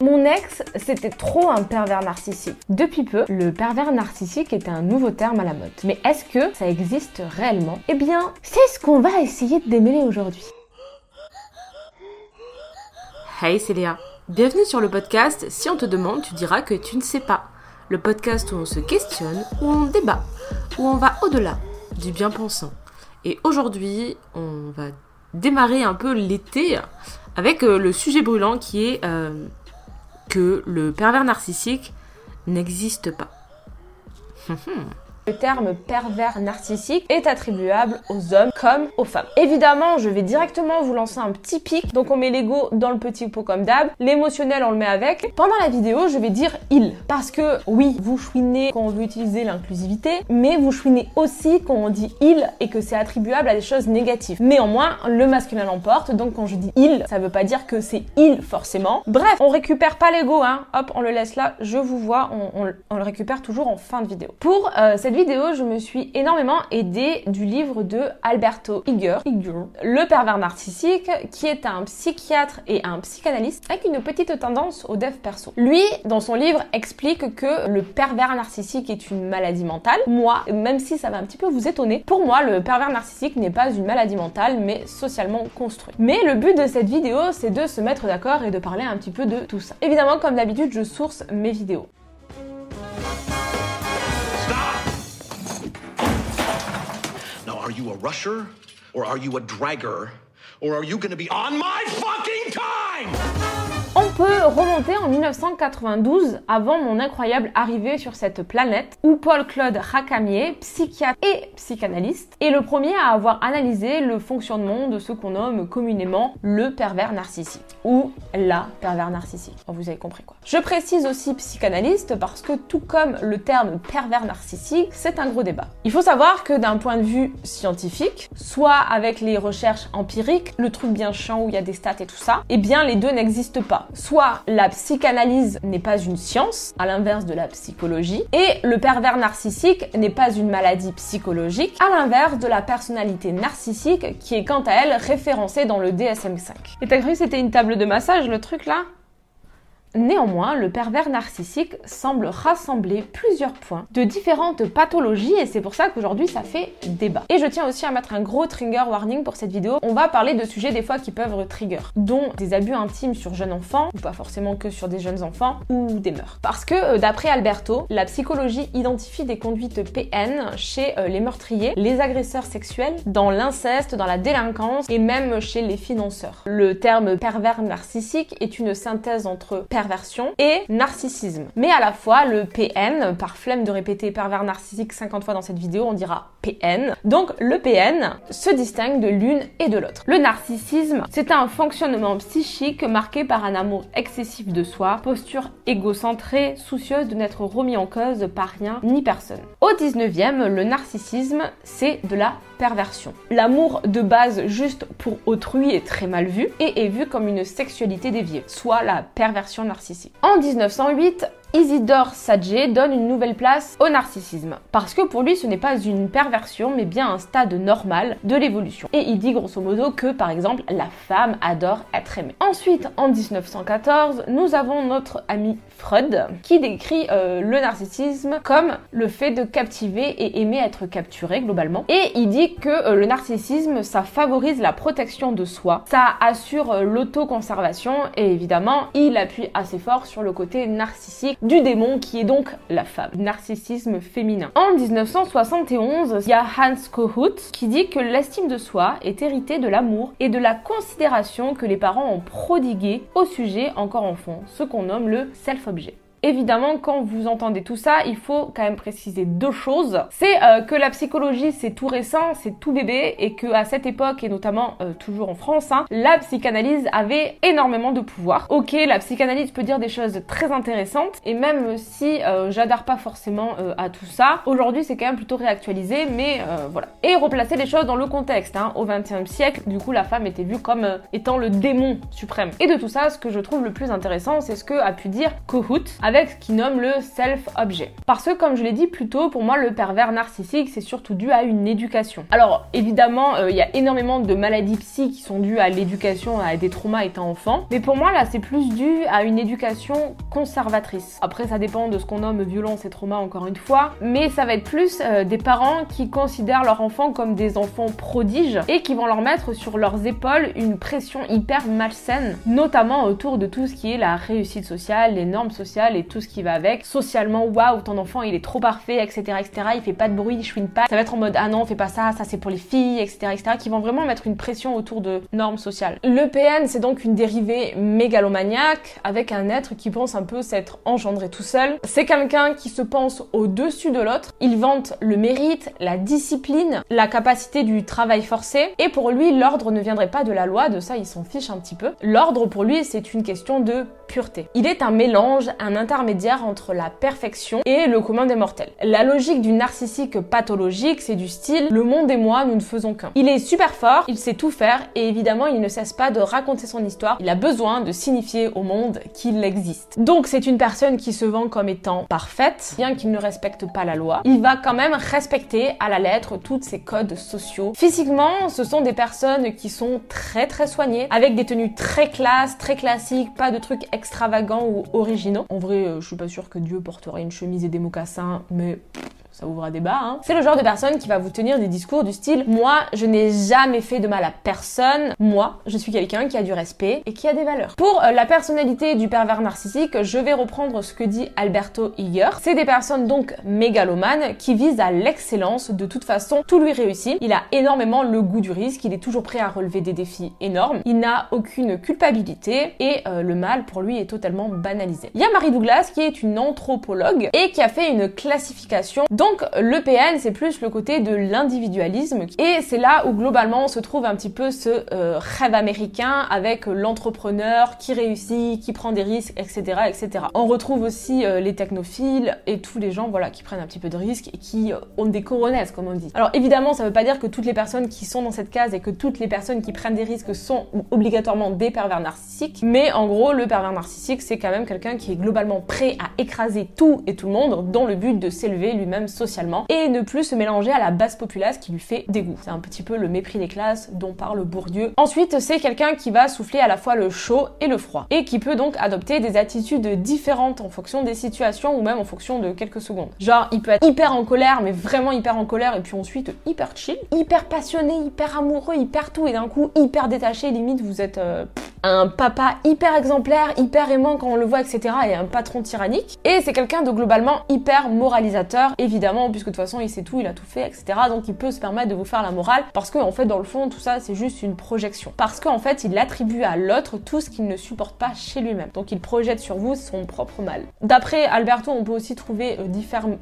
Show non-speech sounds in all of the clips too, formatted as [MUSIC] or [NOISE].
Mon ex, c'était trop un pervers narcissique. Depuis peu, le pervers narcissique est un nouveau terme à la mode. Mais est-ce que ça existe réellement? Eh bien, c'est ce qu'on va essayer de démêler aujourd'hui. Hey, c'est Léa. Bienvenue sur le podcast Si on te demande, tu diras que tu ne sais pas. Le podcast où on se questionne, où on débat, où on va au-delà du bien pensant. Et aujourd'hui, on va démarrer un peu l'été avec euh, le sujet brûlant qui est euh, que le pervers narcissique n'existe pas. Le terme pervers narcissique est attribuable aux hommes comme aux femmes. Évidemment, je vais directement vous lancer un petit pic, donc on met l'ego dans le petit pot comme d'hab, l'émotionnel on le met avec. Pendant la vidéo, je vais dire il, parce que oui, vous chouinez quand on veut utiliser l'inclusivité, mais vous chouinez aussi quand on dit il et que c'est attribuable à des choses négatives. Néanmoins, le masculin l'emporte, donc quand je dis il, ça veut pas dire que c'est il forcément. Bref, on récupère pas l'ego, hein, hop, on le laisse là, je vous vois, on, le récupère toujours en fin de vidéo. Pour euh, cette vidéo, je me suis énormément aidée du livre de Alberto Iger, Le pervers narcissique, qui est un psychiatre et un psychanalyste avec une petite tendance au dev perso. Lui, dans son livre, explique que le pervers narcissique est une maladie mentale. Moi, même si ça va un petit peu vous étonner, pour moi, le pervers narcissique n'est pas une maladie mentale, mais socialement construit. Mais le but de cette vidéo, c'est de se mettre d'accord et de parler un petit peu de tout ça. Évidemment, comme d'habitude, je source mes vidéos. Are you a rusher? Or are you a dragger? Or are you gonna be on my fucking time? On peut remonter en 1992, avant mon incroyable arrivée sur cette planète, où Paul-Claude Racamier, psychiatre et psychanalyste, est le premier à avoir analysé le fonctionnement de ce qu'on nomme communément le pervers narcissique, ou la pervers narcissique. Vous avez compris quoi. Je précise aussi psychanalyste parce que tout comme le terme pervers narcissique, c'est un gros débat. Il faut savoir que d'un point de vue scientifique, soit avec les recherches empiriques, le truc bien chiant où il y a des stats et tout ça, eh bien les deux n'existent pas soit la psychanalyse n'est pas une science, à l'inverse de la psychologie, et le pervers narcissique n'est pas une maladie psychologique, à l'inverse de la personnalité narcissique qui est quant à elle référencée dans le DSM-5. Et t'as cru que c'était une table de massage le truc là? Néanmoins, le pervers narcissique semble rassembler plusieurs points de différentes pathologies et c'est pour ça qu'aujourd'hui ça fait débat. Et je tiens aussi à mettre un gros trigger warning pour cette vidéo. On va parler de sujets des fois qui peuvent trigger, dont des abus intimes sur jeunes enfants, ou pas forcément que sur des jeunes enfants, ou des meurtres. Parce que euh, d'après Alberto, la psychologie identifie des conduites PN chez euh, les meurtriers, les agresseurs sexuels, dans l'inceste, dans la délinquance et même chez les financeurs. Le terme pervers narcissique est une synthèse entre perversion et narcissisme. Mais à la fois, le PN, par flemme de répéter pervers narcissique 50 fois dans cette vidéo, on dira PN. Donc le PN se distingue de l'une et de l'autre. Le narcissisme, c'est un fonctionnement psychique marqué par un amour excessif de soi, posture égocentrée, soucieuse de n'être remis en cause par rien ni personne. Au 19e, le narcissisme, c'est de la perversion. L'amour de base juste pour autrui est très mal vu et est vu comme une sexualité déviée, soit la perversion En 1908, Isidore Sadje donne une nouvelle place au narcissisme, parce que pour lui ce n'est pas une perversion mais bien un stade normal de l'évolution. Et il dit grosso modo que par exemple la femme adore être aimée. Ensuite en 1914 nous avons notre ami Freud qui décrit euh, le narcissisme comme le fait de captiver et aimer être capturé globalement. Et il dit que euh, le narcissisme ça favorise la protection de soi, ça assure euh, l'autoconservation et évidemment il appuie assez fort sur le côté narcissique du démon qui est donc la femme, narcissisme féminin. En 1971, il y a Hans Kohut qui dit que l'estime de soi est héritée de l'amour et de la considération que les parents ont prodigué au sujet encore enfant, ce qu'on nomme le self-objet. Évidemment, quand vous entendez tout ça, il faut quand même préciser deux choses. C'est euh, que la psychologie, c'est tout récent, c'est tout bébé, et que à cette époque, et notamment euh, toujours en France, hein, la psychanalyse avait énormément de pouvoir. Ok, la psychanalyse peut dire des choses très intéressantes, et même si euh, j'adhère pas forcément à tout ça, aujourd'hui c'est quand même plutôt réactualisé, mais voilà. Et replacer les choses dans le contexte. Hein. Au XXe siècle, du coup, la femme était vue comme étant le démon suprême. Et de tout ça, ce que je trouve le plus intéressant, c'est ce que a pu dire Kohut avec ce qu'il nomme le self-objet. Parce que comme je l'ai dit plus tôt, pour moi le pervers narcissique c'est surtout dû à une éducation. Alors évidemment, euh, il y a énormément de maladies psy qui sont dues à l'éducation, à des traumas étant enfant, mais pour moi là c'est plus dû à une éducation conservatrice. Après ça dépend de ce qu'on nomme violence et trauma encore une fois, mais ça va être plus euh, des parents qui considèrent leurs enfants comme des enfants prodiges et qui vont leur mettre sur leurs épaules une pression hyper malsaine, notamment autour de tout ce qui est la réussite sociale, les normes sociales tout ce qui va avec. Socialement, waouh, ton enfant il est trop parfait, etc., etc. Il fait pas de bruit, il chouine pas. Ça va être en mode ah non, fais pas ça, ça c'est pour les filles, etc., etc. Qui vont vraiment mettre une pression autour de normes sociales. Le PN, c'est donc une dérivée mégalomaniaque avec un être qui pense un peu s'être engendré tout seul. C'est quelqu'un qui se pense au-dessus de l'autre. Il vante le mérite, la discipline, la capacité du travail forcé. Et pour lui, l'ordre ne viendrait pas de la loi, de ça il s'en fiche un petit peu. L'ordre pour lui, c'est une question de pureté. Il est un mélange, un intermédiaire entre la perfection et le commun des mortels. La logique du narcissique pathologique, c'est du style le monde et moi, nous ne faisons qu'un. Il est super fort, il sait tout faire et évidemment, il ne cesse pas de raconter son histoire. Il a besoin de signifier au monde qu'il existe. Donc, c'est une personne qui se vend comme étant parfaite, bien qu'il ne respecte pas la loi. Il va quand même respecter à la lettre tous ses codes sociaux. Physiquement, ce sont des personnes qui sont très très soignées, avec des tenues très classes, très classiques, pas de trucs extravagants ou originaux. Je suis pas sûre que Dieu porterait une chemise et des mocassins, mais ça ouvre un débat. Hein. C'est le genre de personne qui va vous tenir des discours du style Moi, je n'ai jamais fait de mal à personne. Moi, je suis quelqu'un qui a du respect et qui a des valeurs. Pour euh, la personnalité du pervers narcissique, je vais reprendre ce que dit Alberto Iger. C'est des personnes donc mégalomanes qui visent à l'excellence. De toute façon, tout lui réussit. Il a énormément le goût du risque. Il est toujours prêt à relever des défis énormes. Il n'a aucune culpabilité et euh, le mal pour lui est totalement banalisé. Il y a Marie Douglas qui est une anthropologue et qui a fait une classification dont donc le PN, c'est plus le côté de l'individualisme et c'est là où globalement se trouve un petit peu ce euh, rêve américain avec l'entrepreneur qui réussit, qui prend des risques, etc., etc. On retrouve aussi euh, les technophiles et tous les gens, voilà, qui prennent un petit peu de risques et qui euh, ont des coronesses, comme on dit. Alors évidemment, ça veut pas dire que toutes les personnes qui sont dans cette case et que toutes les personnes qui prennent des risques sont obligatoirement des pervers narcissiques, mais en gros, le pervers narcissique, c'est quand même quelqu'un qui est globalement prêt à écraser tout et tout le monde dans le but de s'élever lui-même socialement et ne plus se mélanger à la basse populace qui lui fait dégoût. C'est un petit peu le mépris des classes dont parle Bourdieu. Ensuite, c'est quelqu'un qui va souffler à la fois le chaud et le froid et qui peut donc adopter des attitudes différentes en fonction des situations ou même en fonction de quelques secondes. Genre, il peut être hyper en colère, mais vraiment hyper en colère et puis ensuite hyper chill, hyper passionné, hyper amoureux, hyper tout et d'un coup hyper détaché, limite vous êtes euh, un papa hyper exemplaire, hyper aimant quand on le voit, etc. et un patron tyrannique. Et c'est quelqu'un de globalement hyper moralisateur, évidemment, puisque de toute façon il sait tout, il a tout fait, etc. Donc il peut se permettre de vous faire la morale, parce qu'en en fait dans le fond tout ça c'est juste une projection. Parce qu'en fait il attribue à l'autre tout ce qu'il ne supporte pas chez lui-même. Donc il projette sur vous son propre mal. D'après Alberto, on peut aussi trouver euh,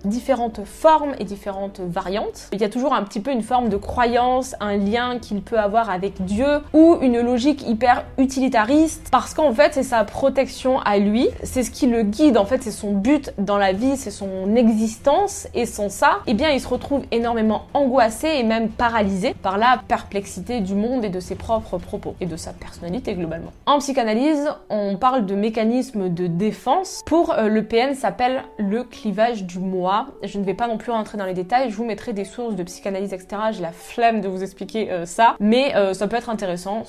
différentes formes et différentes variantes. Il y a toujours un petit peu une forme de croyance, un lien qu'il peut avoir avec Dieu, ou une logique hyper utilisée parce qu'en fait c'est sa protection à lui, c'est ce qui le guide en fait, c'est son but dans la vie, c'est son existence et sans ça, eh bien il se retrouve énormément angoissé et même paralysé par la perplexité du monde et de ses propres propos et de sa personnalité globalement. En psychanalyse, on parle de mécanisme de défense. Pour euh, le PN s'appelle le clivage du moi. Je ne vais pas non plus rentrer dans les détails, je vous mettrai des sources de psychanalyse etc. J'ai la flemme de vous expliquer euh, ça, mais euh, ça peut être intéressant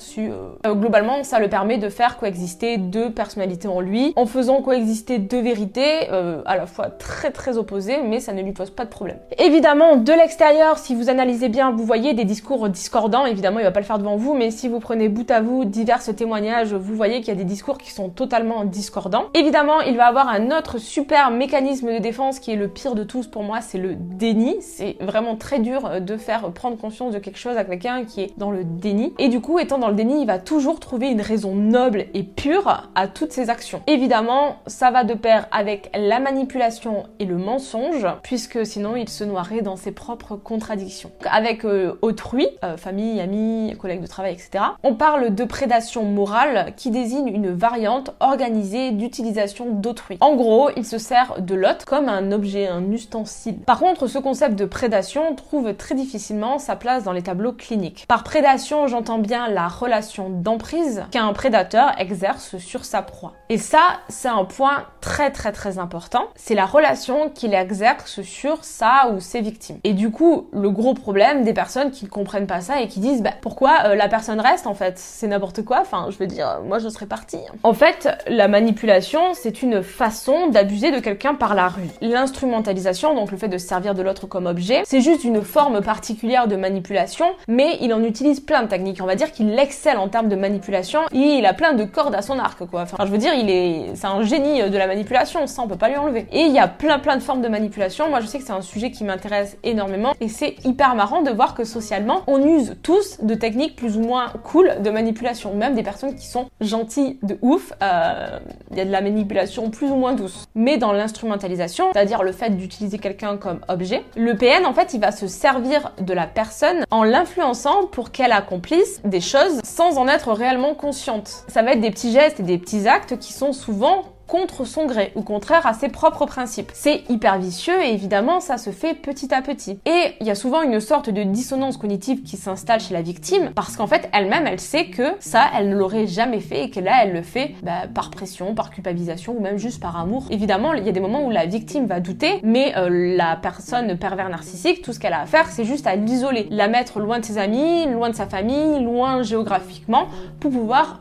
globalement ça le permet de faire coexister deux personnalités en lui, en faisant coexister deux vérités, à la fois très très opposées, mais ça ne lui pose pas de problème. Évidemment, de l'extérieur, si vous analysez bien, vous voyez des discours discordants, évidemment il va pas le faire devant vous, mais si vous prenez bout à bout divers témoignages, vous voyez qu'il y a des discours qui sont totalement discordants. Évidemment, il va avoir un autre super mécanisme de défense qui est le pire de tous pour moi, c'est le déni. C'est vraiment très dur de faire prendre conscience de quelque chose à quelqu'un qui est dans le déni. Et du coup, étant dans le déni, il va toujours trouver une raison noble et pure à toutes ces actions. Évidemment, ça va de pair avec la manipulation et le mensonge, puisque sinon il se noierait dans ses propres contradictions. Avec euh, autrui, euh, famille, amis, collègues de travail, etc., on parle de prédation morale qui désigne une variante organisée d'utilisation d'autrui. En gros, il se sert de l'autre comme un objet, un ustensile. Par contre, ce concept de prédation trouve très difficilement sa place dans les tableaux cliniques. Par prédation, j'entends bien la relation d'emprise qu'un prédateur exerce sur sa proie. Et ça, c'est un point très très très important. C'est la relation qu'il exerce sur sa ou ses victimes. Et du coup, le gros problème des personnes qui ne comprennent pas ça et qui disent bah, pourquoi euh, la personne reste en fait? C'est n'importe quoi. Enfin, je veux dire, moi je serais partie. En fait, la manipulation, c'est une façon d'abuser de quelqu'un par la rue. L'instrumentalisation, donc le fait de servir de l'autre comme objet, c'est juste une forme particulière de manipulation, mais il en utilise plein de techniques. On va dire qu'il excelle en termes de manipulation et il a plein de cordes à son arc, quoi. Enfin, je veux dire, il est, c'est un génie de la manipulation, ça on peut pas lui enlever. Et il y a plein plein de formes de manipulation. Moi, je sais c'est un sujet qui m'intéresse énormément et c'est hyper marrant de voir que socialement, on use tous de techniques plus ou moins cool de manipulation. Même des personnes qui sont gentilles de ouf, euh, il y a de la manipulation plus ou moins douce. Mais dans l'instrumentalisation, c'est-à-dire le fait d'utiliser quelqu'un comme objet, le PN en fait, il va se servir de la personne en l'influençant pour qu'elle accomplisse des choses sans en être réellement consciente. Ça va être des petits gestes et des petits actes qui sont souvent contre son gré ou contraire à ses propres principes. C'est hyper vicieux et évidemment ça se fait petit à petit. Et il y a souvent une sorte de dissonance cognitive qui s'installe chez la victime parce qu'en fait elle-même elle sait que ça elle ne l'aurait jamais fait et que là elle le fait bah, par pression, par culpabilisation ou même juste par amour. Évidemment il y a des moments où la victime va douter mais euh, la personne pervers narcissique tout ce qu'elle a à faire c'est juste à l'isoler, la mettre loin de ses amis, loin de sa famille, loin géographiquement pour pouvoir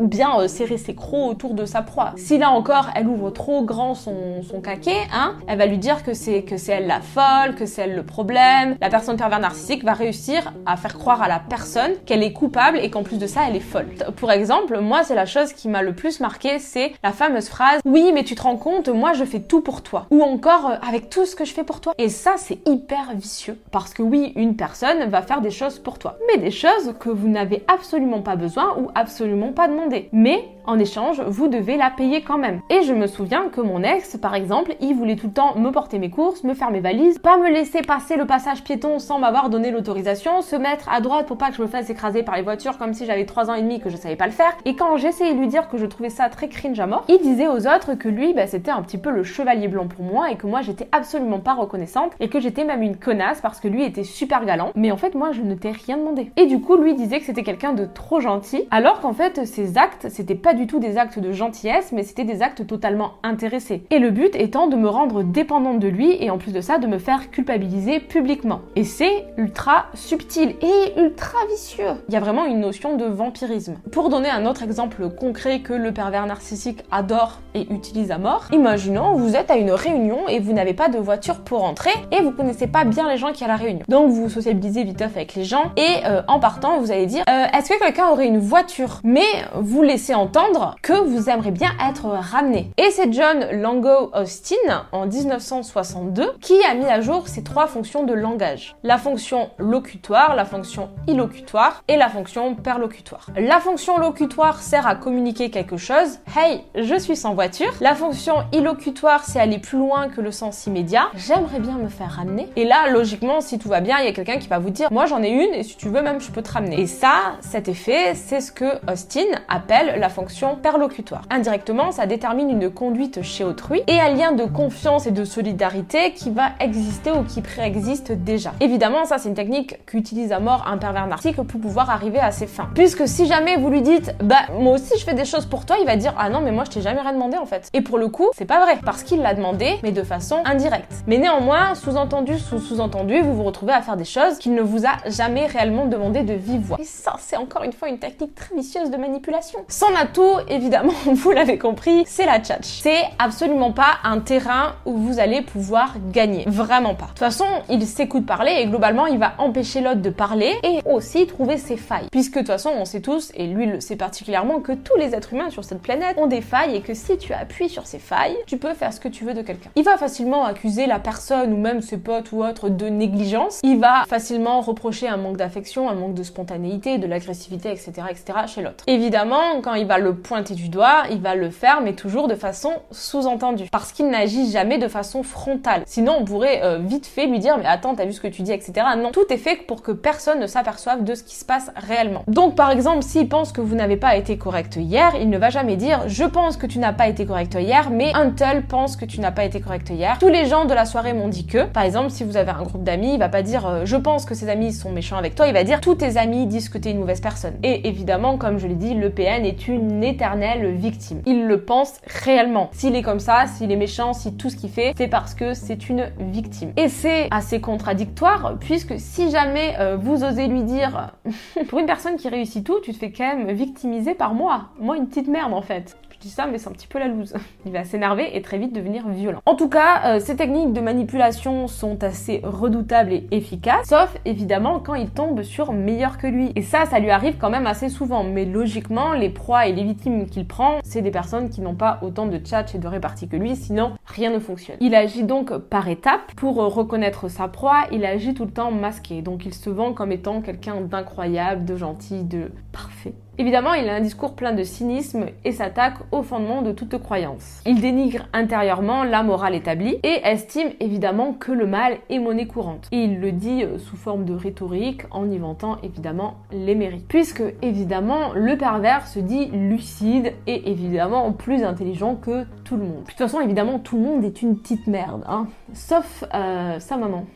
ou bien euh, serrer ses crocs autour de sa proie. Si là encore elle ouvre trop grand son, son caquet, hein, elle va lui dire que c'est que c'est elle la folle, que c'est elle le problème. La personne pervers narcissique va réussir à faire croire à la personne qu'elle est coupable et qu'en plus de ça elle est folle. Pour exemple, moi c'est la chose qui m'a le plus marqué, c'est la fameuse phrase "Oui, mais tu te rends compte, moi je fais tout pour toi" ou encore euh, "Avec tout ce que je fais pour toi". Et ça c'est hyper vicieux parce que oui, une personne va faire des choses pour toi, mais des choses que vous n'avez absolument pas besoin ou absolument pas demandé. Mais en échange, vous devez la payer quand même. Et je me souviens que mon ex, par exemple, il voulait tout le temps me porter mes courses, me faire mes valises, pas me laisser passer le passage piéton sans m'avoir donné l'autorisation, se mettre à droite pour pas que je me fasse écraser par les voitures comme si j'avais 3 ans et demi que je savais pas le faire. Et quand j'essayais de lui dire que je trouvais ça très cringe à mort, il disait aux autres que lui, bah, c'était un petit peu le chevalier blanc pour moi et que moi j'étais absolument pas reconnaissante et que j'étais même une connasse parce que lui était super galant. Mais en fait, moi je ne t'ai rien demandé. Et du coup, lui disait que c'était quelqu'un de trop gentil alors qu'en fait, ses actes, c'était pas du tout des actes de gentillesse, mais c'était des actes totalement intéressés. Et le but étant de me rendre dépendante de lui et en plus de ça, de me faire culpabiliser publiquement. Et c'est ultra subtil et ultra vicieux. Il y a vraiment une notion de vampirisme. Pour donner un autre exemple concret que le pervers narcissique adore et utilise à mort, imaginons vous êtes à une réunion et vous n'avez pas de voiture pour entrer et vous connaissez pas bien les gens qui à la réunion. Donc vous sociabilisez vite avec les gens et euh, en partant vous allez dire euh, est-ce que quelqu'un aurait une voiture? Mais vous laissez entendre que vous aimeriez bien être ramené. Et c'est John Lango Austin en 1962 qui a mis à jour ces trois fonctions de langage. La fonction locutoire, la fonction illocutoire et la fonction perlocutoire. La fonction locutoire sert à communiquer quelque chose. Hey, je suis sans voiture. La fonction illocutoire, c'est aller plus loin que le sens immédiat. J'aimerais bien me faire ramener. Et là, logiquement, si tout va bien, il y a quelqu'un qui va vous dire, moi j'en ai une et si tu veux même, je peux te ramener. Et ça, cet effet, c'est ce que Austin appelle la fonction perlocutoire. Indirectement, ça détermine une conduite chez autrui et un lien de confiance et de solidarité qui va exister ou qui préexiste déjà. Évidemment, ça c'est une technique qu'utilise à mort un pervers narcissique pour pouvoir arriver à ses fins. Puisque si jamais vous lui dites bah moi aussi je fais des choses pour toi, il va dire ah non mais moi je t'ai jamais rien demandé en fait. Et pour le coup, c'est pas vrai parce qu'il l'a demandé mais de façon indirecte. Mais néanmoins, sous-entendu sous sous-entendu, vous vous retrouvez à faire des choses qu'il ne vous a jamais réellement demandé de vive. Et ça c'est encore une fois une technique très vicieuse de manipulation. Son atout évidemment, [LAUGHS] vous l'avez compris, c'est la tchatch. C'est absolument pas un terrain où vous allez pouvoir gagner. Vraiment pas. De toute façon, il s'écoute parler et globalement, il va empêcher l'autre de parler et aussi trouver ses failles. Puisque de toute façon, on sait tous, et lui le sait particulièrement, que tous les êtres humains sur cette planète ont des failles et que si tu appuies sur ces failles, tu peux faire ce que tu veux de quelqu'un. Il va facilement accuser la personne ou même ses potes ou autres de négligence. Il va facilement reprocher un manque d'affection, un manque de spontanéité, de l'agressivité, etc., etc. chez l'autre. Évidemment, évidemment, quand il va le pointer du doigt, il va le faire, mais toujours de façon sous-entendue. Parce qu'il n'agit jamais de façon frontale. Sinon, on pourrait euh, vite fait lui dire, mais attends, t'as vu ce que tu dis, etc. Non, tout est fait pour que personne ne s'aperçoive de ce qui se passe réellement. Donc, par exemple, s'il pense que vous n'avez pas été correct hier, il ne va jamais dire, je pense que tu n'as pas été correct hier, mais un tel pense que tu n'as pas été correct hier. Tous les gens de la soirée m'ont dit que, par exemple, si vous avez un groupe d'amis, il va pas dire, euh, je pense que ses amis sont méchants avec toi, il va dire, tous tes amis disent que t'es une mauvaise personne. Et évidemment, comme je l'ai dit, le PN est éternelle victime. Il le pense réellement. S'il est comme ça, s'il est méchant, si tout ce qu'il fait, c'est parce que c'est une victime. Et c'est assez contradictoire, puisque si jamais euh, vous osez lui dire, [LAUGHS] pour une personne qui réussit tout, tu te fais quand même victimiser par moi. Moi, une petite merde en fait dis ça, mais c'est un petit peu la loose. [LAUGHS] Il va s'énerver et très vite devenir violent. En tout cas, euh, ces techniques de manipulation sont assez redoutables et efficaces, sauf évidemment quand il tombe sur meilleur que lui. Et ça, ça lui arrive quand même assez souvent. Mais logiquement, les proies et les victimes qu'il prend, c'est des personnes qui n'ont pas autant de tchatch et de répartie que lui, sinon rien ne fonctionne. Il agit donc par étapes. Pour reconnaître sa proie, il agit tout le temps masqué. Donc il se vend comme étant quelqu'un d'incroyable, de gentil, de parfait. Évidemment, il a un discours plein de cynisme et s'attaque au fondement de toute croyance. Il dénigre intérieurement la morale établie et estime évidemment que le mal est monnaie courante. Et il le dit sous forme de rhétorique en y vantant évidemment les mérites. Puisque évidemment, le pervers se dit lucide et évidemment plus intelligent que tout le monde. De toute façon, évidemment, tout le monde est une petite merde, hein. sauf euh, sa maman.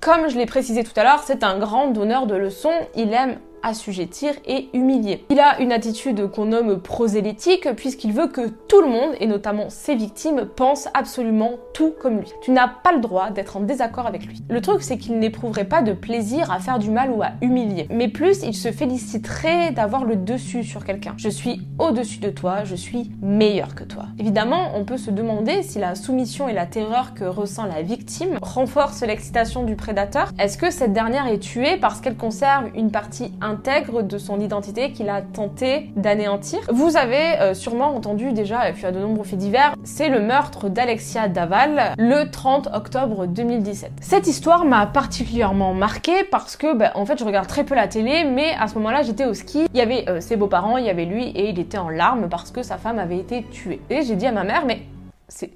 Comme je l'ai précisé tout à l'heure, c'est un grand donneur de leçons, il aime assujettir et humilier. Il a une attitude qu'on nomme prosélytique puisqu'il veut que tout le monde, et notamment ses victimes, pensent absolument tout comme lui. Tu n'as pas le droit d'être en désaccord avec lui. Le truc, c'est qu'il n'éprouverait pas de plaisir à faire du mal ou à humilier, mais plus il se féliciterait d'avoir le dessus sur quelqu'un. Je suis au-dessus de toi, je suis meilleur que toi. Évidemment, on peut se demander si la soumission et la terreur que ressent la victime renforcent l'excitation du prédateur. Est-ce que cette dernière est tuée parce qu'elle conserve une partie intègre de son identité qu'il a tenté d'anéantir. Vous avez euh, sûrement entendu déjà, et puis à de nombreux faits divers, c'est le meurtre d'Alexia Daval le 30 octobre 2017. Cette histoire m'a particulièrement marquée parce que, bah, en fait, je regarde très peu la télé, mais à ce moment-là, j'étais au ski. Il y avait euh, ses beaux-parents, il y avait lui, et il était en larmes parce que sa femme avait été tuée. Et j'ai dit à ma mère, mais c'est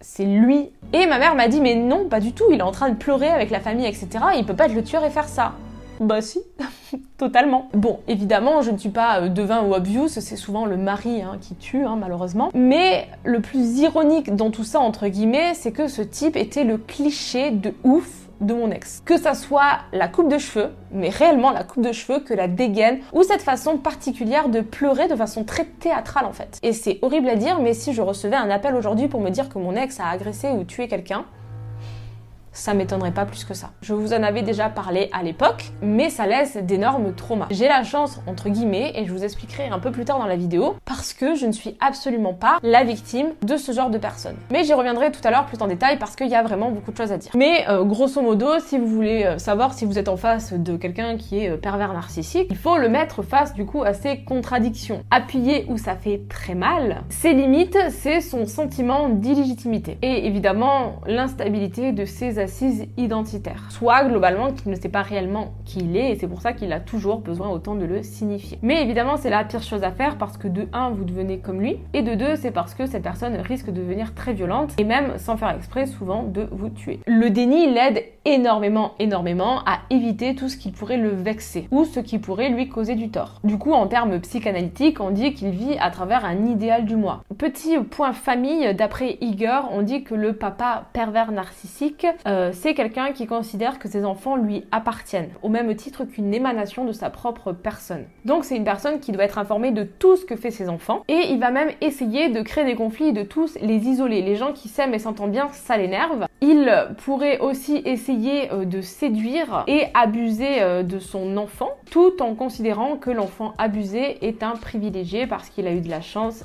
c'est lui. Et ma mère m'a dit mais non, pas du tout, il est en train de pleurer avec la famille, etc. Il peut pas être le tueur et faire ça. Bah si, [LAUGHS] totalement. Bon, évidemment, je ne suis pas euh, devin ou obvious, c'est souvent le mari hein, qui tue, hein, malheureusement. Mais le plus ironique dans tout ça, entre guillemets, c'est que ce type était le cliché de ouf de mon ex. Que ça soit la coupe de cheveux, mais réellement la coupe de cheveux, que la dégaine, ou cette façon particulière de pleurer de façon très théâtrale en fait. Et c'est horrible à dire, mais si je recevais un appel aujourd'hui pour me dire que mon ex a agressé ou tué quelqu'un, ça m'étonnerait pas plus que ça. Je vous en avais déjà parlé à l'époque, mais ça laisse d'énormes traumas. J'ai la chance, entre guillemets, et je vous expliquerai un peu plus tard dans la vidéo, parce que je ne suis absolument pas la victime de ce genre de personnes. Mais j'y reviendrai tout à l'heure plus en détail parce qu'il y a vraiment beaucoup de choses à dire. Mais euh, grosso modo, si vous voulez euh, savoir si vous êtes en face de quelqu'un qui est euh, pervers narcissique, il faut le mettre face du coup à ses contradictions. Appuyer où ça fait très mal, ses limites, c'est son sentiment d'illégitimité. Et évidemment, l'instabilité de ses assise identitaire. Soit globalement qu'il ne sait pas réellement qui il est et c'est pour ça qu'il a toujours besoin autant de le signifier. Mais évidemment c'est la pire chose à faire parce que de 1 vous devenez comme lui et de 2 c'est parce que cette personne risque de devenir très violente et même sans faire exprès souvent de vous tuer. Le déni l'aide énormément énormément à éviter tout ce qui pourrait le vexer ou ce qui pourrait lui causer du tort. Du coup en termes psychanalytiques on dit qu'il vit à travers un idéal du moi. Petit point famille d'après Igor on dit que le papa pervers narcissique euh, c'est quelqu'un qui considère que ses enfants lui appartiennent, au même titre qu'une émanation de sa propre personne. Donc c'est une personne qui doit être informée de tout ce que fait ses enfants, et il va même essayer de créer des conflits et de tous les isoler. Les gens qui s'aiment et s'entendent bien, ça l'énerve. Il pourrait aussi essayer euh, de séduire et abuser euh, de son enfant, tout en considérant que l'enfant abusé est un privilégié parce qu'il a eu de la chance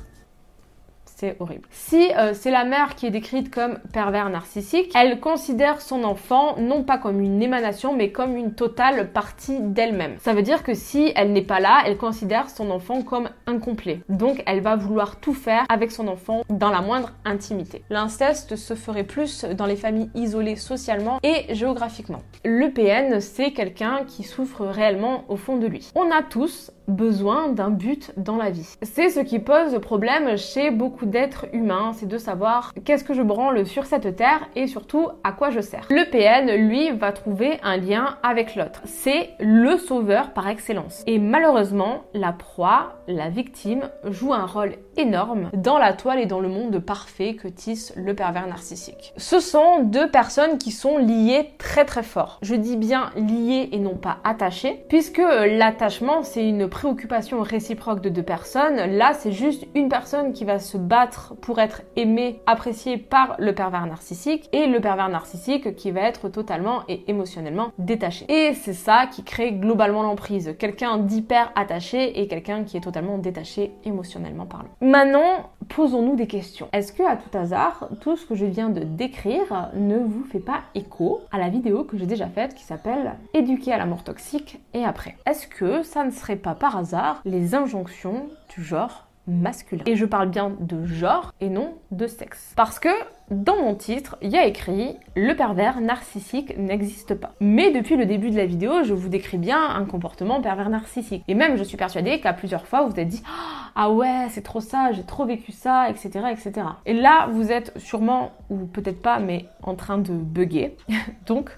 c'est horrible. Si euh, c'est la mère qui est décrite comme pervers narcissique, elle considère son enfant non pas comme une émanation, mais comme une totale partie d'elle-même. Ça veut dire que si elle n'est pas là, elle considère son enfant comme incomplet. Donc elle va vouloir tout faire avec son enfant dans la moindre intimité. L'inceste se ferait plus dans les familles isolées socialement et géographiquement. Le PN, c'est quelqu'un qui souffre réellement au fond de lui. On a tous besoin d'un but dans la vie. C'est ce qui pose problème chez beaucoup d'êtres humains, c'est de savoir qu'est-ce que je branle sur cette terre et surtout à quoi je sers. Le PN, lui, va trouver un lien avec l'autre. C'est le sauveur par excellence. Et malheureusement, la proie, la victime, joue un rôle énorme dans la toile et dans le monde parfait que tisse le pervers narcissique. Ce sont deux personnes qui sont liées très très fort. Je dis bien liées et non pas attachées, puisque l'attachement c'est une préoccupation réciproque de deux personnes. Là, c'est juste une personne qui va se battre pour être aimée, appréciée par le pervers narcissique et le pervers narcissique qui va être totalement et émotionnellement détaché. Et c'est ça qui crée globalement l'emprise. Quelqu'un d'hyper attaché et quelqu'un qui est totalement détaché émotionnellement parlant. Maintenant, posons-nous des questions. Est-ce que à tout hasard, tout ce que je viens de décrire ne vous fait pas écho à la vidéo que j'ai déjà faite qui s'appelle Éduquer à la mort toxique et après Est-ce que ça ne serait pas par hasard les injonctions du genre masculin. Et je parle bien de genre et non de sexe. Parce que dans mon titre, il y a écrit le pervers narcissique n'existe pas. Mais depuis le début de la vidéo, je vous décris bien un comportement pervers narcissique. Et même, je suis persuadée qu'à plusieurs fois, vous vous êtes dit Ah ouais, c'est trop ça, j'ai trop vécu ça, etc., etc. Et là, vous êtes sûrement, ou peut-être pas, mais en train de bugger. [LAUGHS] Donc,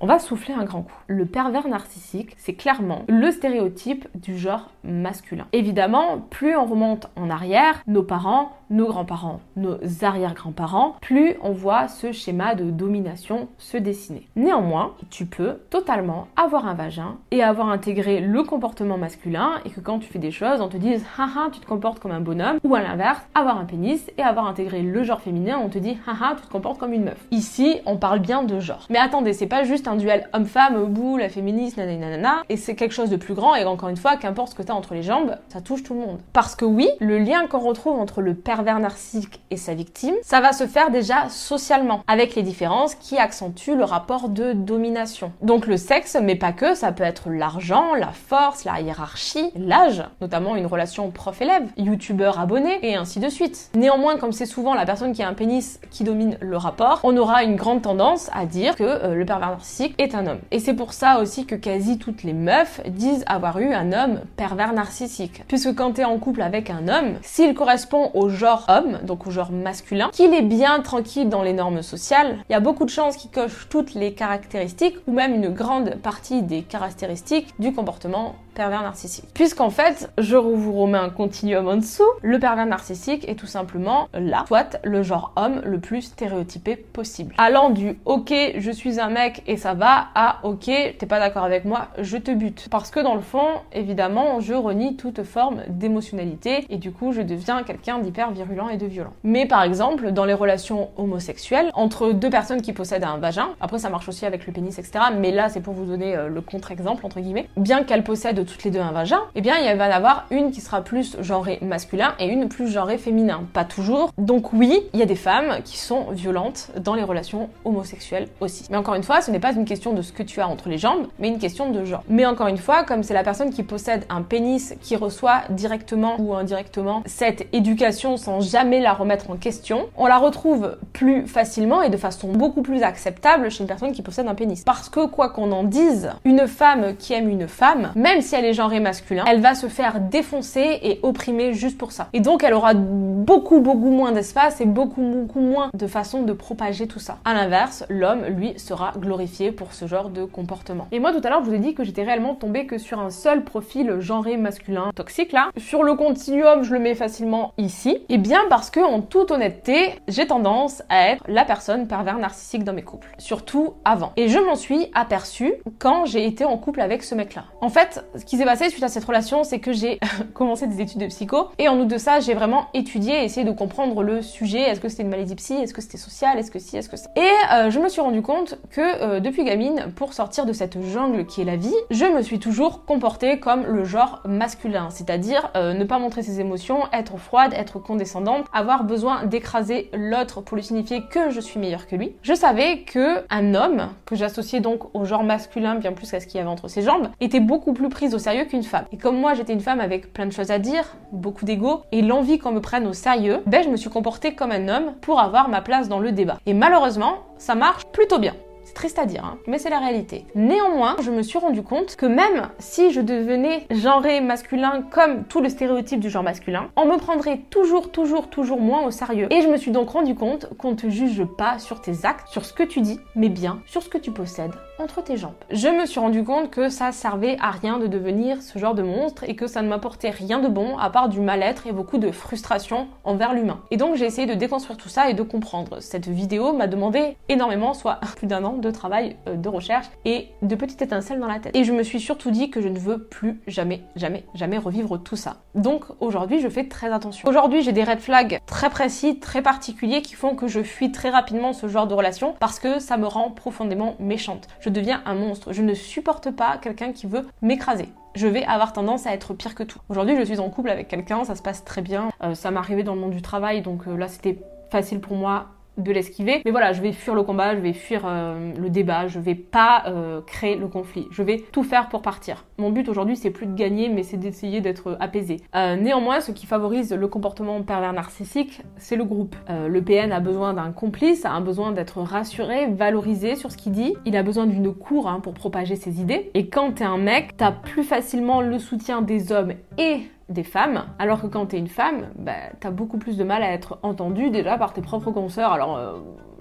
on va souffler un grand coup. Le pervers narcissique, c'est clairement le stéréotype du genre masculin. Évidemment, plus on remonte en arrière, nos parents, nos grands-parents, nos arrière-grands-parents, plus on voit ce schéma de domination se dessiner. Néanmoins, tu peux totalement avoir un vagin et avoir intégré le comportement masculin et que quand tu fais des choses, on te dise haha, tu te comportes comme un bonhomme ou à l'inverse, avoir un pénis et avoir intégré le genre féminin, on te dit haha, tu te comportes comme une meuf. Ici, on parle bien de genre. Mais attendez, c'est pas juste un duel homme-femme, bout, la féministe, nanana, et c'est quelque chose de plus grand et encore une fois, qu'importe ce que t'as entre les jambes, ça touche tout le monde. Parce que oui, le lien qu'on retrouve entre le pervers narcissique et sa victime, ça va se faire déjà socialement, avec les différences qui accentuent le rapport de domination. Donc le sexe, mais pas que, ça peut être l'argent, la force, la hiérarchie, l'âge, notamment une relation prof-élève, youtubeur abonné, et ainsi de suite. Néanmoins, comme c'est souvent la personne qui a un pénis qui domine le rapport, on aura une grande tendance à dire que euh, le pervers narcissique est un homme. Et c'est pour ça aussi que quasi toutes les meufs disent avoir eu un homme pervers narcissique. Puisque quand t'es en couple avec un homme, s'il correspond au genre homme, donc au genre masculin, qu'il est bien tranquille dans les normes sociales, il y a beaucoup de chances qu'il coche toutes les caractéristiques ou même une grande partie des caractéristiques du comportement pervers. Puisqu'en fait, je vous remets un continuum en dessous, le pervers narcissique est tout simplement là, soit le genre homme le plus stéréotypé possible. Allant du ok, je suis un mec et ça va à ok, t'es pas d'accord avec moi, je te bute. Parce que dans le fond, évidemment, je renie toute forme d'émotionnalité et du coup, je deviens quelqu'un d'hyper virulent et de violent. Mais par exemple, dans les relations homosexuelles, entre deux personnes qui possèdent un vagin, après ça marche aussi avec le pénis, etc. Mais là, c'est pour vous donner euh, le contre-exemple, entre guillemets, bien qu'elles possèdent toutes les deux un vagin, eh bien il va y en avoir une qui sera plus genrée masculin et une plus genrée féminin. Pas toujours. Donc oui, il y a des femmes qui sont violentes dans les relations homosexuelles aussi. Mais encore une fois, ce n'est pas une question de ce que tu as entre les jambes, mais une question de genre. Mais encore une fois, comme c'est la personne qui possède un pénis qui reçoit directement ou indirectement cette éducation sans jamais la remettre en question, on la retrouve plus facilement et de façon beaucoup plus acceptable chez une personne qui possède un pénis. Parce que quoi qu'on en dise, une femme qui aime une femme, même si elle est genrée masculin, elle va se faire défoncer et opprimer juste pour ça. Et donc elle aura beaucoup beaucoup moins d'espace et beaucoup beaucoup moins de façon de propager tout ça. À l'inverse, l'homme lui sera glorifié pour ce genre de comportement. Et moi tout à l'heure je vous ai dit que j'étais réellement tombée que sur un seul profil genré masculin toxique là. Sur le continuum, je le mets facilement ici. Et bien parce que en toute honnêteté, j'ai tendance à être la personne pervers narcissique dans mes couples, surtout avant. Et je m'en suis aperçue quand j'ai été en couple avec ce mec là. En fait, qui s'est passé suite à cette relation, c'est que j'ai [LAUGHS] commencé des études de psycho. Et en outre de ça, j'ai vraiment étudié, essayé de comprendre le sujet. Est-ce que c'était une maladie psy? Est-ce que c'était social? Est-ce que si? Est-ce que ça Et euh, je me suis rendu compte que euh, depuis gamine, pour sortir de cette jungle qui est la vie, je me suis toujours comportée comme le genre masculin, c'est-à-dire euh, ne pas montrer ses émotions, être froide, être condescendante, avoir besoin d'écraser l'autre pour lui signifier que je suis meilleure que lui. Je savais que un homme, que j'associais donc au genre masculin bien plus qu'à ce qu'il y avait entre ses jambes, était beaucoup plus au sérieux qu'une femme. Et comme moi j'étais une femme avec plein de choses à dire, beaucoup d'ego et l'envie qu'on me prenne au sérieux, ben je me suis comportée comme un homme pour avoir ma place dans le débat. Et malheureusement, ça marche plutôt bien. C'est triste à dire, hein, mais c'est la réalité. Néanmoins, je me suis rendu compte que même si je devenais genré masculin comme tout le stéréotype du genre masculin, on me prendrait toujours, toujours, toujours moins au sérieux. Et je me suis donc rendu compte qu'on te juge pas sur tes actes, sur ce que tu dis, mais bien sur ce que tu possèdes entre tes jambes. Je me suis rendu compte que ça servait à rien de devenir ce genre de monstre et que ça ne m'apportait rien de bon à part du mal-être et beaucoup de frustration envers l'humain. Et donc j'ai essayé de déconstruire tout ça et de comprendre. Cette vidéo m'a demandé énormément, soit [LAUGHS] plus d'un an de travail, euh, de recherche et de petites étincelles dans la tête. Et je me suis surtout dit que je ne veux plus jamais, jamais, jamais revivre tout ça. Donc aujourd'hui je fais très attention. Aujourd'hui j'ai des red flags très précis, très particuliers qui font que je fuis très rapidement ce genre de relation parce que ça me rend profondément méchante deviens un monstre. Je ne supporte pas quelqu'un qui veut m'écraser je vais avoir tendance à être pire que tout. Aujourd'hui, je suis en couple avec quelqu'un, ça se passe très bien. Euh, ça m'est arrivé dans le monde du travail, donc euh, là, c'était facile pour moi de l'esquiver. Mais voilà, je vais fuir le combat, je vais fuir euh, le débat, je vais pas euh, créer le conflit. Je vais tout faire pour partir. Mon but aujourd'hui, c'est plus de gagner, mais c'est d'essayer d'être apaisé. Euh, néanmoins, ce qui favorise le comportement pervers narcissique, c'est le groupe. le PN a besoin d'un complice, a besoin d'être rassuré, valorisé sur ce qu'il dit. Il a besoin d'une cour hein, pour propager ses idées. Et quand t'es un mec, t'as plus facilement le soutien des hommes et des femmes, alors que quand t'es une femme, bah, t'as beaucoup plus de mal à être entendue déjà par tes propres consoeurs, alors euh,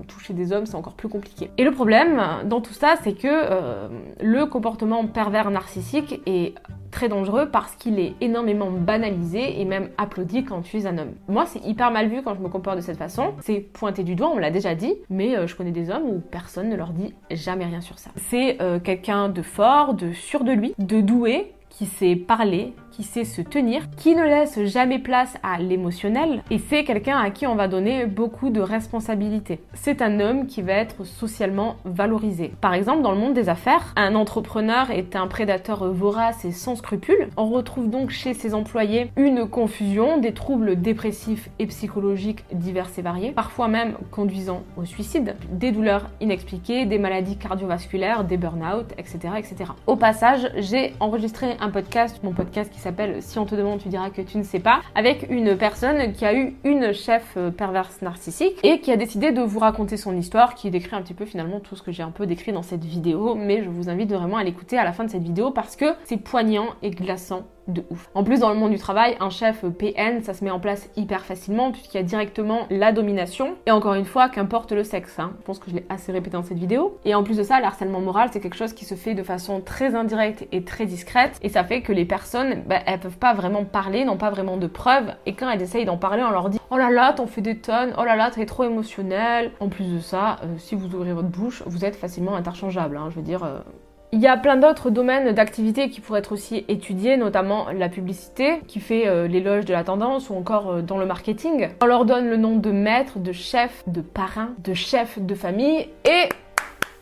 toucher des hommes c'est encore plus compliqué. Et le problème dans tout ça, c'est que euh, le comportement pervers narcissique est très dangereux parce qu'il est énormément banalisé et même applaudi quand tu es un homme. Moi, c'est hyper mal vu quand je me comporte de cette façon. C'est pointé du doigt, on me l'a déjà dit, mais euh, je connais des hommes où personne ne leur dit jamais rien sur ça. C'est quelqu'un de fort, de sûr de lui, de doué, qui sait parler, qui sait se tenir, qui ne laisse jamais place à l'émotionnel et c'est quelqu'un à qui on va donner beaucoup de responsabilités. C'est un homme qui va être socialement valorisé. Par exemple, dans le monde des affaires, un entrepreneur est un prédateur vorace et sans scrupules. On retrouve donc chez ses employés une confusion, des troubles dépressifs et psychologiques divers et variés, parfois même conduisant au suicide, des douleurs inexpliquées, des maladies cardiovasculaires, des burn-out, etc., etc. Au passage, j'ai enregistré un podcast, mon podcast qui s'appelle Si on te demande, tu diras que tu ne sais pas, avec une personne qui a eu une chef euh, perverse narcissique et qui a décidé de vous raconter son histoire, qui décrit un petit peu finalement tout ce que j'ai un peu décrit dans cette vidéo, mais je vous invite vraiment à l'écouter à la fin de cette vidéo parce que c'est poignant et glaçant de ouf. En plus, dans le monde du travail, un chef PN, ça se met en place hyper facilement puisqu'il y a directement la domination. Et encore une fois, qu'importe le sexe. Hein. Je pense que je l'ai assez répété dans cette vidéo. Et en plus de ça, l'harcèlement moral, c'est quelque chose qui se fait de façon très indirecte et très discrète. Et ça fait que les personnes, bah, elles peuvent pas vraiment parler, n'ont pas vraiment de preuves. Et quand elles essayent d'en parler, on leur dit Oh là là, t'en fais des tonnes, oh là là, t'es trop émotionnel. En plus de ça, euh, si vous ouvrez votre bouche, vous êtes facilement interchangeable. Hein. Je veux dire, euh, il y a plein d'autres domaines d'activité qui pourraient être aussi étudiés, notamment la publicité, qui fait euh, l'éloge de la tendance, ou encore euh, dans le marketing. On leur donne le nom de maître, de chef, de parrain, de chef de famille, et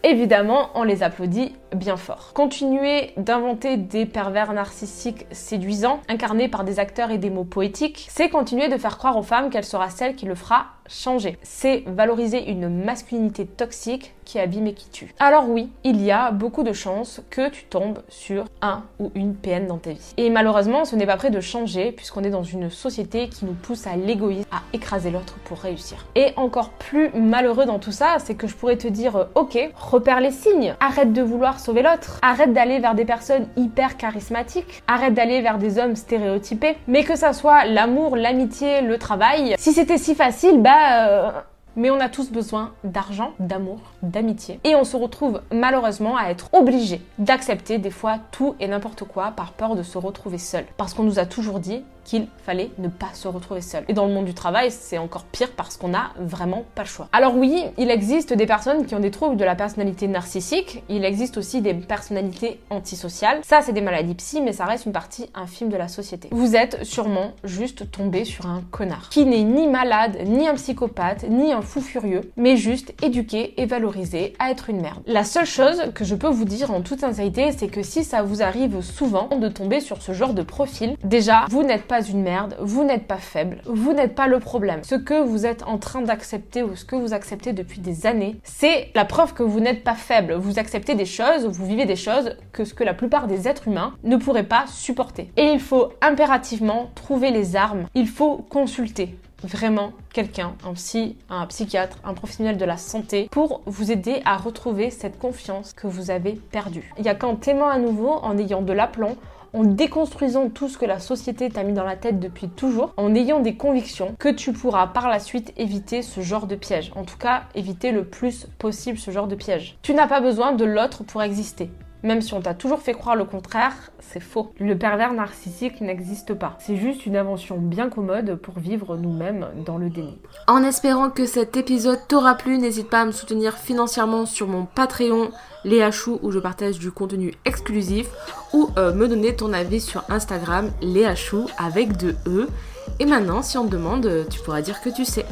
évidemment, on les applaudit bien fort. Continuer d'inventer des pervers narcissiques séduisants, incarnés par des acteurs et des mots poétiques, c'est continuer de faire croire aux femmes qu'elle sera celle qui le fera changer. C'est valoriser une masculinité toxique qui abîme et qui tue. Alors oui, il y a beaucoup de chances que tu tombes sur un ou une PN dans ta vie. Et malheureusement, ce n'est pas prêt de changer puisqu'on est dans une société qui nous pousse à l'égoïsme, à écraser l'autre pour réussir. Et encore plus malheureux dans tout ça, c'est que je pourrais te dire, euh, ok, repère les signes, arrête de vouloir sauver l'autre, arrête d'aller vers des personnes hyper charismatiques, arrête d'aller vers des hommes stéréotypés, mais que ça soit l'amour, l'amitié, le travail, si c'était si facile, bah euh, mais on a tous besoin d'argent, d'amour, d'amitié. Et on se retrouve malheureusement à être obligé d'accepter des fois tout et n'importe quoi par peur de se retrouver seul. Parce qu'on nous a toujours dit, qu'il fallait ne pas se retrouver seul. Et dans le monde du travail, c'est encore pire parce qu'on n'a vraiment pas le choix. Alors oui, il existe des personnes qui ont des troubles de la personnalité narcissique, il existe aussi des personnalités antisociales. Ça, c'est des maladies psy, mais ça reste une partie infime de la société. Vous êtes sûrement juste tombé sur un connard qui n'est ni malade, ni un psychopathe, ni un fou furieux, mais juste éduqué et valorisé à être une merde. La seule chose que je peux vous dire en toute sincérité, c'est que si ça vous arrive souvent de tomber sur ce genre de profil, déjà, vous n'êtes pas une merde, vous n'êtes pas faible, vous n'êtes pas le problème. Ce que vous êtes en train d'accepter ou ce que vous acceptez depuis des années, c'est la preuve que vous n'êtes pas faible. Vous acceptez des choses, vous vivez des choses que ce que la plupart des êtres humains ne pourraient pas supporter. Et il faut impérativement trouver les armes, il faut consulter vraiment quelqu'un, un psy, un psychiatre, un professionnel de la santé pour vous aider à retrouver cette confiance que vous avez perdue. Il y a qu'en t'aimant à nouveau, en ayant de l'aplomb, en déconstruisant tout ce que la société t'a mis dans la tête depuis toujours, en ayant des convictions, que tu pourras par la suite éviter ce genre de piège. En tout cas, éviter le plus possible ce genre de piège. Tu n'as pas besoin de l'autre pour exister. Même si on t'a toujours fait croire le contraire, c'est faux. Le pervers narcissique n'existe pas. C'est juste une invention bien commode pour vivre nous-mêmes dans le déni. En espérant que cet épisode t'aura plu, n'hésite pas à me soutenir financièrement sur mon Patreon Léa Chou où je partage du contenu exclusif ou euh, me donner ton avis sur Instagram Léa Chou avec deux E. Et maintenant, si on te demande, tu pourras dire que tu sais.